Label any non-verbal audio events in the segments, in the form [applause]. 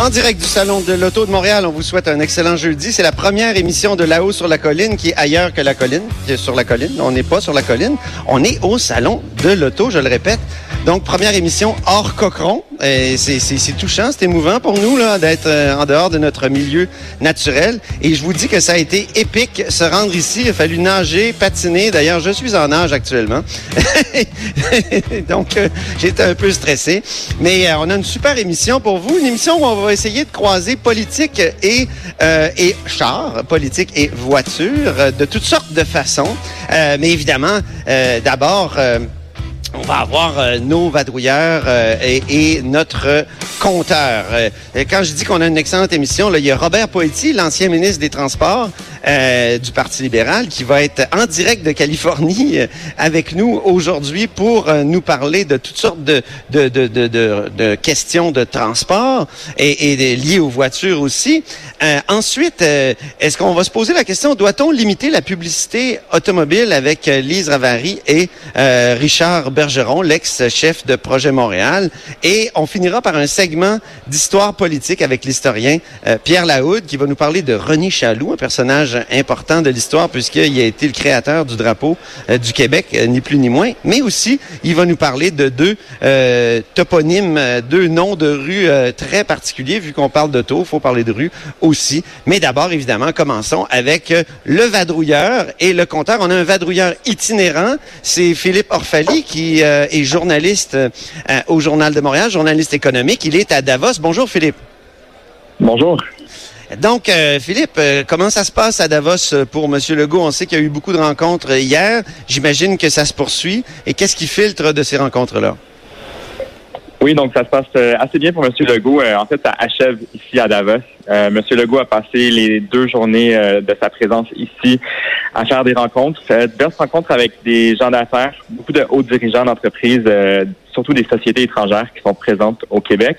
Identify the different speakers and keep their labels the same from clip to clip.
Speaker 1: En direct du Salon de l'Auto de Montréal, on vous souhaite un excellent jeudi. C'est la première émission de Là-haut sur la colline qui est ailleurs que la colline, qui est sur la colline. On n'est pas sur la colline, on est au Salon de l'Auto, je le répète. Donc, première émission hors cochon. Et c'est touchant, c'est émouvant pour nous là, d'être euh, en dehors de notre milieu naturel. Et je vous dis que ça a été épique se rendre ici. Il a fallu nager, patiner. D'ailleurs, je suis en nage actuellement. [laughs] Donc, euh, j'étais un peu stressé. Mais euh, on a une super émission pour vous. Une émission où on va essayer de croiser politique et, euh, et char, politique et voiture, euh, de toutes sortes de façons. Euh, mais évidemment, euh, d'abord... euh, on va avoir euh, nos vadrouilleurs euh, et, et notre compteur. Euh, quand je dis qu'on a une excellente émission, là, il y a Robert Poetti, l'ancien ministre des Transports euh, du Parti libéral, qui va être en direct de Californie euh, avec nous aujourd'hui pour euh, nous parler de toutes sortes de, de, de, de, de- questions de transport et, et liées aux voitures aussi. Euh, ensuite, euh, est-ce qu'on va se poser la question, doit-on limiter la publicité automobile avec Lise Ravary et euh, Richard Bergeron, l'ex-chef de Projet Montréal? Et on finira par un segment d'histoire politique avec l'historien euh, Pierre Lahoud qui va nous parler de René Chaloux, un personnage important de l'histoire puisqu'il a été le créateur du drapeau euh, du Québec, euh, ni plus ni moins. Mais aussi, il va nous parler de deux euh, toponymes, euh, deux noms de rues très particuliers. Vu qu'on parle d'auto, il faut parler de rue aussi. Mais d'abord, évidemment, commençons avec le vadrouilleur et le compteur. On a un vadrouilleur itinérant. C'est Philippe Orfali qui est journaliste au Journal de Montréal, journaliste économique. Il est à Davos. Bonjour Philippe.
Speaker 2: Bonjour.
Speaker 1: Donc, euh, Philippe, euh, comment ça se passe à Davos euh, pour M. Legault? On sait qu'il y a eu beaucoup de rencontres hier. J'imagine que ça se poursuit. Et qu'est-ce qui filtre de ces rencontres-là?
Speaker 2: Oui, donc ça se passe assez bien pour M. Legault. En fait, ça achève ici à Davos. M. Legault a passé les deux journées de sa présence ici à faire des rencontres, diverses rencontres avec des gens d'affaires, beaucoup de hauts dirigeants d'entreprises, surtout des sociétés étrangères qui sont présentes au Québec.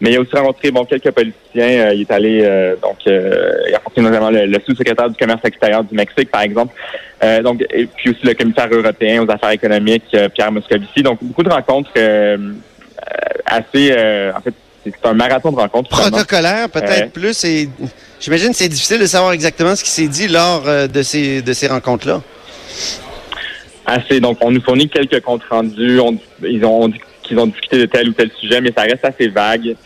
Speaker 2: Mais il a aussi rencontré bon quelques politiciens. Euh, il est allé euh, donc euh, il a rencontré notamment le, le sous-secrétaire du commerce extérieur du Mexique, par exemple. Donc et puis aussi le commissaire européen aux affaires économiques, Pierre Moscovici. Donc beaucoup de rencontres assez. en fait, c'est un marathon de rencontres.
Speaker 1: Protocolaire, peut-être plus. Et j'imagine que c'est difficile de savoir exactement ce qui s'est dit lors de ces, de ces rencontres-là.
Speaker 2: Assez. Donc, on nous fournit quelques comptes rendus. On- ils ont dit qu'ils ont discuté de tel ou tel sujet, mais ça reste assez vague.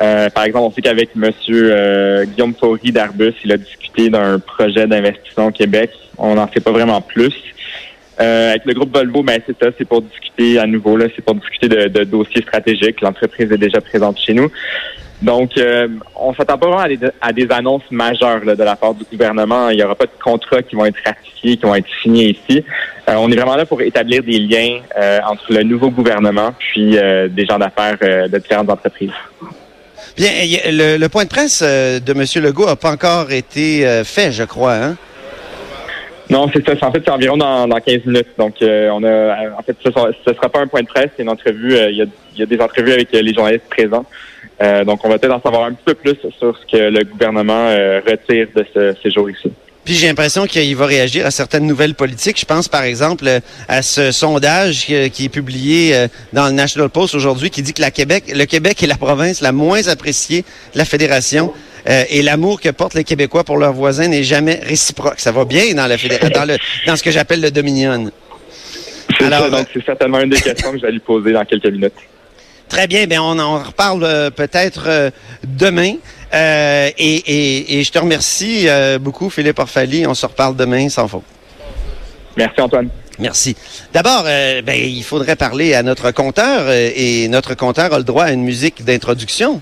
Speaker 2: Euh, par exemple, on sait qu'avec Monsieur euh, Guillaume Faury d'Arbus, il a discuté d'un projet d'investissement au Québec. On n'en sait pas vraiment plus. Euh, avec le groupe Volvo, ben c'est ça, c'est pour discuter à nouveau, là, c'est pour discuter de dossiers stratégiques. L'entreprise est déjà présente chez nous. Donc, euh, on s'attend pas vraiment à des, à des annonces majeures là, de la part du gouvernement. Il n'y aura pas de contrats qui vont être ratifiés, qui vont être signés ici. Euh, on est vraiment là pour établir des liens euh, entre le nouveau gouvernement puis euh, des gens d'affaires euh, de différentes entreprises.
Speaker 1: Bien, le, le point de presse euh, de M. Legault n'a pas encore été fait, je crois. Hein?
Speaker 2: Non, c'est ça. En fait, c'est environ dans, dans 15 minutes. Donc, euh, on a, en fait, ce ne sera pas un point de presse, c'est une entrevue. euh, Il y, a, il y a des entrevues avec les journalistes présents. Euh, donc, on va peut-être en savoir un petit peu plus sur ce que le gouvernement euh, retire de ce séjour ici.
Speaker 1: Puis j'ai l'impression qu'il va réagir à certaines nouvelles politiques. Je pense par exemple euh, à ce sondage euh, qui est publié euh, dans le National Post aujourd'hui qui dit que la Québec, le Québec est la province la moins appréciée de la fédération. Euh, et l'amour que portent les Québécois pour leurs voisins n'est jamais réciproque. Ça va bien dans, la fédéra- dans, le, dans ce que j'appelle le Dominion.
Speaker 2: C'est
Speaker 1: Alors,
Speaker 2: ça, donc c'est certainement une des questions que je vais lui poser dans quelques minutes.
Speaker 1: Très bien, ben on en reparle euh, peut-être euh, demain. Euh, et, et, et je te remercie euh, beaucoup, Philippe Orfali. On se reparle demain sans faute.
Speaker 2: Merci, Antoine.
Speaker 1: Merci. D'abord, euh, ben, il faudrait parler à notre compteur euh, et notre compteur a le droit à une musique d'introduction.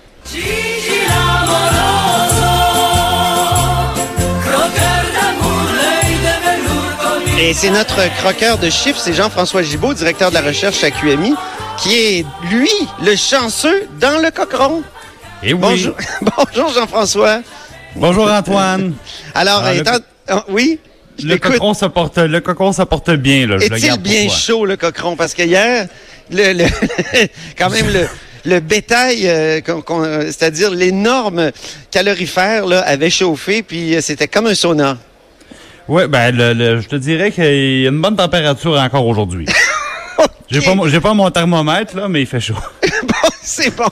Speaker 1: Et c'est notre croqueur de chiffres, c'est Jean-François Gibault, directeur de la recherche à QMI, qui est, lui, le chanceux dans le cochon.
Speaker 3: Et oui.
Speaker 1: Bonjour, [laughs] Bonjour Jean-François.
Speaker 3: Bonjour Antoine.
Speaker 1: Alors,
Speaker 3: Ah,
Speaker 1: étant... ah, oui? Je
Speaker 3: Le cocon se porte, le cocon se porte bien là. Je
Speaker 1: Est-il bien chaud, le cochon? Parce que hier, le, le- [laughs] quand même, le, le bétail, euh, qu'on- qu'on- euh, c'est-à-dire l'énorme calorifère, là, avait chauffé, puis euh, c'était comme un sauna.
Speaker 3: Ouais, ben le, le- je te dirais qu'il y a une bonne température encore aujourd'hui. [laughs] J'ai pas, mon- j'ai pas mon thermomètre là, mais il fait chaud. [laughs]
Speaker 1: bon, c'est bon.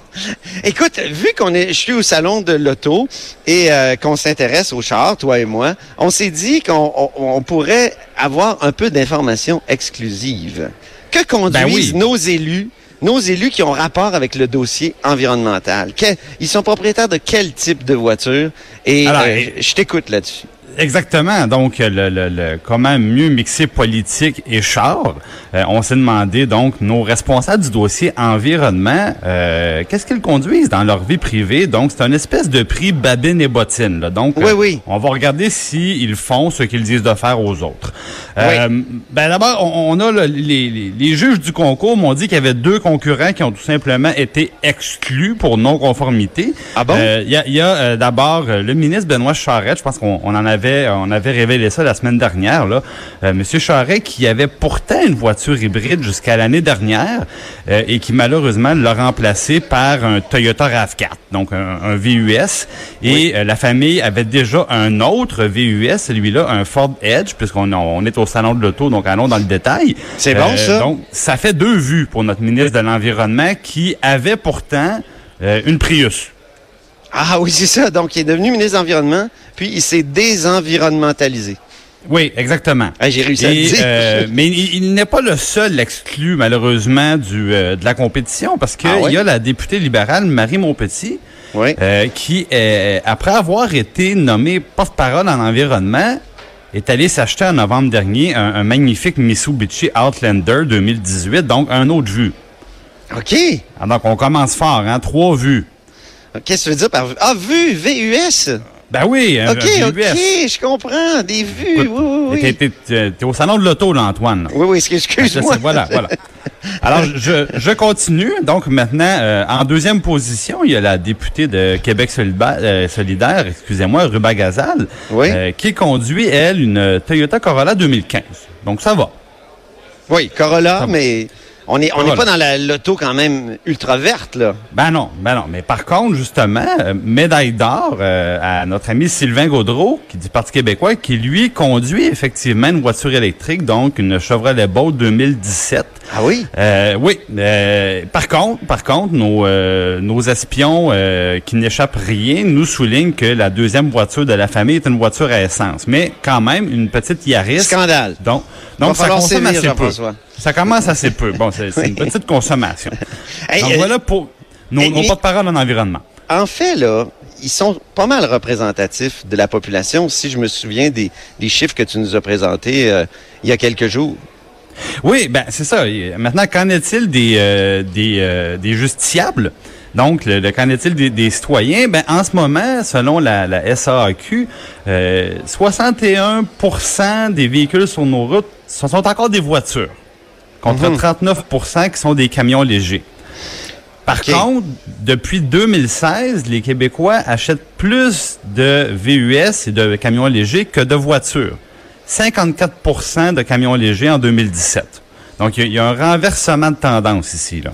Speaker 1: Écoute, vu qu'on est, je suis au salon de l'auto et euh, qu'on s'intéresse aux chars, toi et moi, on s'est dit qu'on on- on pourrait avoir un peu d'informations exclusives. Que conduisent
Speaker 3: Ben oui.
Speaker 1: nos élus, nos élus qui ont rapport avec le dossier environnemental? Que- ils sont propriétaires de quel type de voiture? Et
Speaker 3: Alors,
Speaker 1: euh,
Speaker 3: et-
Speaker 1: je t'écoute là-dessus.
Speaker 3: Exactement. Donc, le, le- le- comment mieux mixer politique et char? Euh, on s'est demandé, donc, nos responsables du dossier environnement, euh, qu'est-ce qu'ils conduisent dans leur vie privée? Donc, c'est un espèce de prix babine et bottine. là. Donc,
Speaker 1: Oui,
Speaker 3: euh,
Speaker 1: oui.
Speaker 3: on va regarder s'ils font ce qu'ils disent de faire aux autres. Euh, ben d'abord, on, on a là, les, les- les juges du concours m'ont dit qu'il y avait deux concurrents qui ont tout simplement été exclus pour non-conformité.
Speaker 1: Ah bon?
Speaker 3: Euh, Il y a, y a, euh, d'abord le ministre Benoît Charette, je pense qu'on on en avait on avait révélé ça la semaine dernière là. Euh, Monsieur Charette qui avait pourtant une voiture hybride jusqu'à l'année dernière euh, et qui malheureusement l'a remplacé par un Toyota RAV4, donc un, un VUS et euh, la famille avait déjà un autre VUS, celui-là un Ford Edge puisqu'on on est au salon de l'auto donc allons dans le détail.
Speaker 1: C'est bon, ça?
Speaker 3: Donc ça fait deux vues pour notre ministre de l'environnement qui avait pourtant euh, une Prius.
Speaker 1: Ah oui, c'est ça. Donc, il est devenu ministre de l'Environnement, puis il s'est désenvironnementalisé.
Speaker 3: Oui, exactement.
Speaker 1: Ah, J'ai réussi à le dire.
Speaker 3: euh, mais il, il n'est pas le seul exclu, malheureusement, du, euh, de la compétition, parce qu'il
Speaker 1: Ah ouais?
Speaker 3: y a la députée libérale Marie Montpetit,
Speaker 1: oui.
Speaker 3: euh, qui, après avoir été nommée porte-parole en environnement, est allée s'acheter en novembre dernier un, un magnifique Mitsubishi Outlander 2018, donc un autre vue.
Speaker 1: OK.
Speaker 3: Ah, donc, on commence fort, hein, trois vues.
Speaker 1: Qu'est-ce que tu veux dire par... Ah, vu, VUS.
Speaker 3: Ben oui, un,
Speaker 1: OK,
Speaker 3: un
Speaker 1: OK,
Speaker 3: VUS.
Speaker 1: je comprends. Des vues,
Speaker 3: Écoute,
Speaker 1: oui, oui,
Speaker 3: T'es,
Speaker 1: oui.
Speaker 3: au salon de l'auto, là, Antoine.
Speaker 1: Oui, oui, excuse-moi.
Speaker 3: C'est- Voilà, voilà. Alors, je, je continue. Donc, maintenant, euh, en deuxième position, il y a la députée de Québec solidaire, euh, solidaire excusez-moi, Ruba Gazal,
Speaker 1: Oui.
Speaker 3: euh, qui conduit, elle, une Toyota Corolla 2015. Donc, ça va.
Speaker 1: Oui, Corolla, mais on n'est on pas dans la loto quand même ultra verte, là.
Speaker 3: Ben non, ben non. Mais par contre, justement, euh, médaille d'or euh, à notre ami Sylvain Gaudreau, qui du Parti québécois, qui lui conduit effectivement une voiture électrique, donc une Chevrolet Bolt 2017.
Speaker 1: Ah oui?
Speaker 3: Euh, oui. euh, par contre, par contre, nos, euh, nos espions euh, qui n'échappent rien nous soulignent que la deuxième voiture de la famille est une voiture à essence, mais quand même une petite Yaris.
Speaker 1: Scandale.
Speaker 3: Donc, donc ça consomme
Speaker 1: sévir,
Speaker 3: assez peu. Ça commence assez peu. Bon, c'est une petite consommation.
Speaker 1: Hey,
Speaker 3: Donc
Speaker 1: euh,
Speaker 3: voilà pour nos, nos porte-parole en environnement.
Speaker 1: En fait, là, ils sont pas mal représentatifs de la population, si je me souviens des, des chiffres que tu nous as présentés euh, il y a quelques jours.
Speaker 3: Oui, ben c'est ça. Et Maintenant, qu'en est-il des, euh, des, euh, des justiciables? Donc, le, le- qu'en est-il des, des citoyens? Ben, en ce moment, selon la, la SAQ, euh, 61% des véhicules sur nos routes ce sont encore des voitures, contre
Speaker 1: Mhm.
Speaker 3: 39% qui sont des camions légers. Par contre, depuis 2016, les Québécois achètent plus de VUS et de camions légers que de voitures. 54% de camions légers en 2017. Donc, il y, a- il y a un renversement de tendance ici. Là.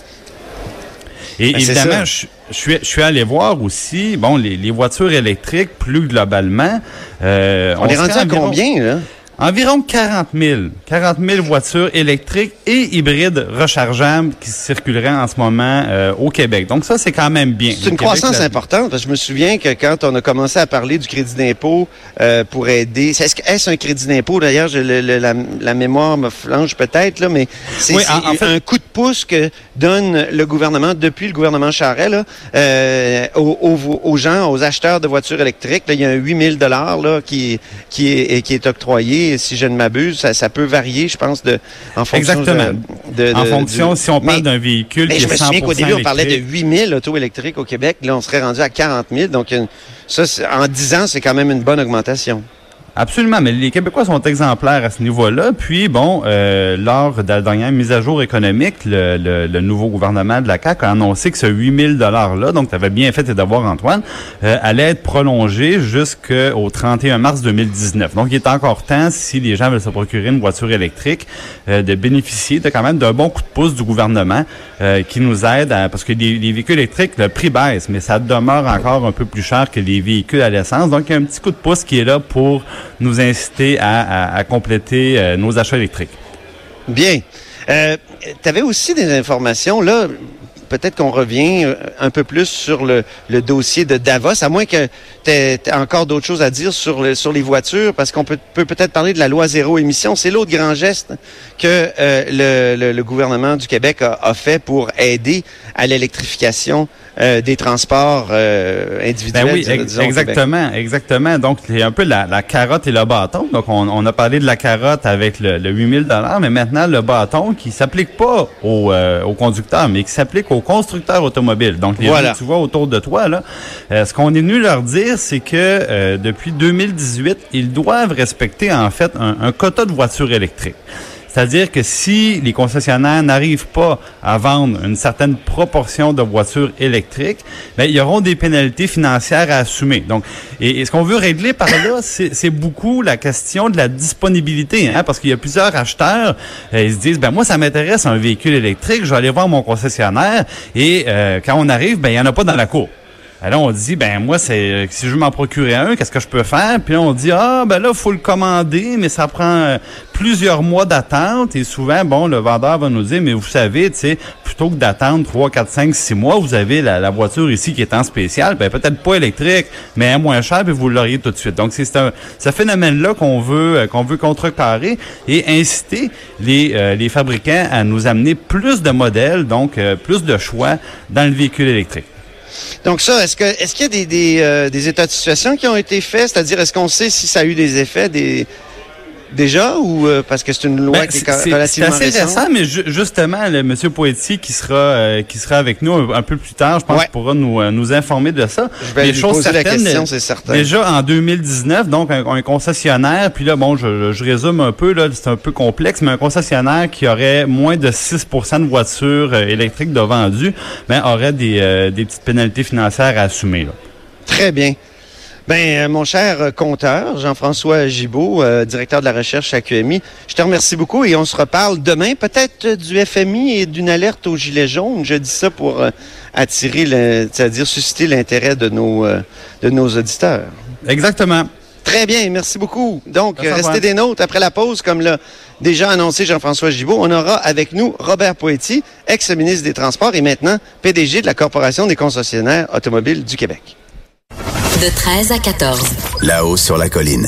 Speaker 3: Et
Speaker 1: Ben,
Speaker 3: évidemment, je, je suis, je suis allé voir aussi, bon, les, les voitures électriques, plus globalement. euh,
Speaker 1: On, est rendu à
Speaker 3: environ-
Speaker 1: combien, là?
Speaker 3: Environ 40 000, 40 000 voitures électriques et hybrides rechargeables qui circuleraient en ce moment euh, au Québec. Donc ça, c'est quand même bien.
Speaker 1: C'est une croissance importante. Parce que je me souviens que quand on a commencé à parler du crédit d'impôt euh, pour aider, est-ce est-ce un crédit d'impôt? D'ailleurs la, la, mémoire me flanche peut-être là, mais c'est un coup de pouce que donne le gouvernement depuis le gouvernement Charest là, euh, aux, aux, gens, aux acheteurs de voitures électriques. Là, il y a un 8000 dollars là qui qui est qui est octroyé. Si je ne m'abuse, ça, ça, peut varier, je pense, de
Speaker 3: en fonction Exactement. De, en fonction, si on parle d'un véhicule qui
Speaker 1: je
Speaker 3: me
Speaker 1: souviens qu'au début, on parlait de 8000 autos électriques au Québec. Là, on serait rendu à 40 000. Donc, ça, en 10 ans, c'est quand même une bonne augmentation.
Speaker 3: Absolument, mais les Québécois sont exemplaires à ce niveau-là. Puis, bon, euh, lors de la dernière mise à jour économique, le, nouveau gouvernement de la CAQ a annoncé que ce 8000 $-là, donc tu avais bien fait d'avoir Antoine, euh, allait être prolongé jusqu'au 31 mars 2019. Donc, il est encore temps, si les gens veulent se procurer une voiture électrique, euh, de bénéficier de quand même d'un bon coup de pouce du gouvernement qui nous aide, à, parce que les, les, véhicules électriques, le prix baisse, mais ça demeure encore un peu plus cher que les véhicules à l'essence. Donc, il y a un petit coup de pouce qui est là pour nous inciter à, compléter euh, nos achats électriques.
Speaker 1: Bien. Euh, tu avais aussi des informations, là, peut-être qu'on revient euh, un peu plus sur le, dossier de Davos, à moins que tu aies, encore d'autres choses à dire sur, sur les voitures, parce qu'on peut peut-être parler de la loi zéro émission. C'est l'autre grand geste que le, gouvernement du Québec a, fait pour aider à l'électrification euh, des transports euh, individuels.
Speaker 3: Ben oui, exactement, exactement. Donc, c'est un peu la, carotte et le bâton. Donc, on, a parlé de la carotte avec le, le 8000 mais maintenant, le bâton qui s'applique pas aux, euh, aux, conducteurs, mais qui s'applique aux constructeurs automobiles. Donc, les gens que tu vois autour de toi, là, ce qu'on est venu leur dire, c'est que depuis 2018, ils doivent respecter, en fait, un, un quota de voitures électriques. C'est-à-dire que si les concessionnaires n'arrivent pas à vendre une certaine proportion de voitures électriques, bien, ils auront des pénalités financières à assumer. Donc, et, ce qu'on veut régler par là, c'est beaucoup la question de la disponibilité, hein, parce qu'il y a plusieurs acheteurs, euh, ils se disent, ben moi, ça m'intéresse un véhicule électrique, je vais aller voir mon concessionnaire, et euh, quand on arrive, ben il y en a pas dans la cour. Alors on dit ben moi c'est si je veux m'en procurer un, qu'est-ce que je peux faire? Puis là, on dit ah ben là faut le commander, mais ça prend euh, plusieurs mois d'attente et souvent bon le vendeur va nous dire mais vous savez tu sais plutôt que d'attendre 3 4 5 6 mois, vous avez la, voiture ici qui est en spécial, ben peut-être pas électrique, mais moins cher puis vous l'auriez tout de suite. Donc c'est ce phénomène là qu'on veut euh, qu'on veut contrecarrer et inciter les euh, les fabricants à nous amener plus de modèles, donc plus de choix dans le véhicule électrique.
Speaker 1: Donc ça, est-ce que est-ce qu'il y a des, euh, des, états de situation qui ont été faits? C'est-à-dire, est-ce qu'on sait si ça a eu des effets, des, déjà ou euh, parce que c'est une loi ben, qui est, relativement
Speaker 3: C'est assez récent, mais justement, le monsieur qui sera euh, qui sera avec nous un, peu plus tard, je pense qu'il pourra nous, euh, nous informer de ça.
Speaker 1: Je vais lui poser la question, c'est certain.
Speaker 3: Déjà en 2019, donc un, concessionnaire, puis là bon, je, je résume un peu là, c'est un peu complexe, mais un concessionnaire qui aurait moins de 6% de voitures électriques de vendues, ben aurait des, des petites pénalités financières à assumer. Là.
Speaker 1: Très bien. Ben, euh, mon cher euh, compteur, Jean-François Gibault, euh, directeur de la recherche à QMI, je te remercie beaucoup et on se reparle demain, peut-être du FMI et d'une alerte au gilet jaune. Je dis ça pour attirer, c'est-à-dire susciter l'intérêt de nos, de nos auditeurs.
Speaker 3: Exactement.
Speaker 1: Très bien, merci beaucoup. Donc, restez des notes après la pause, comme l'a déjà annoncé Jean-François Gibault. On aura avec nous Robert Poetti, ex-ministre des Transports et maintenant PDG de la Corporation des concessionnaires automobiles du Québec.
Speaker 4: De 13 à 14.
Speaker 5: Là-haut sur la colline.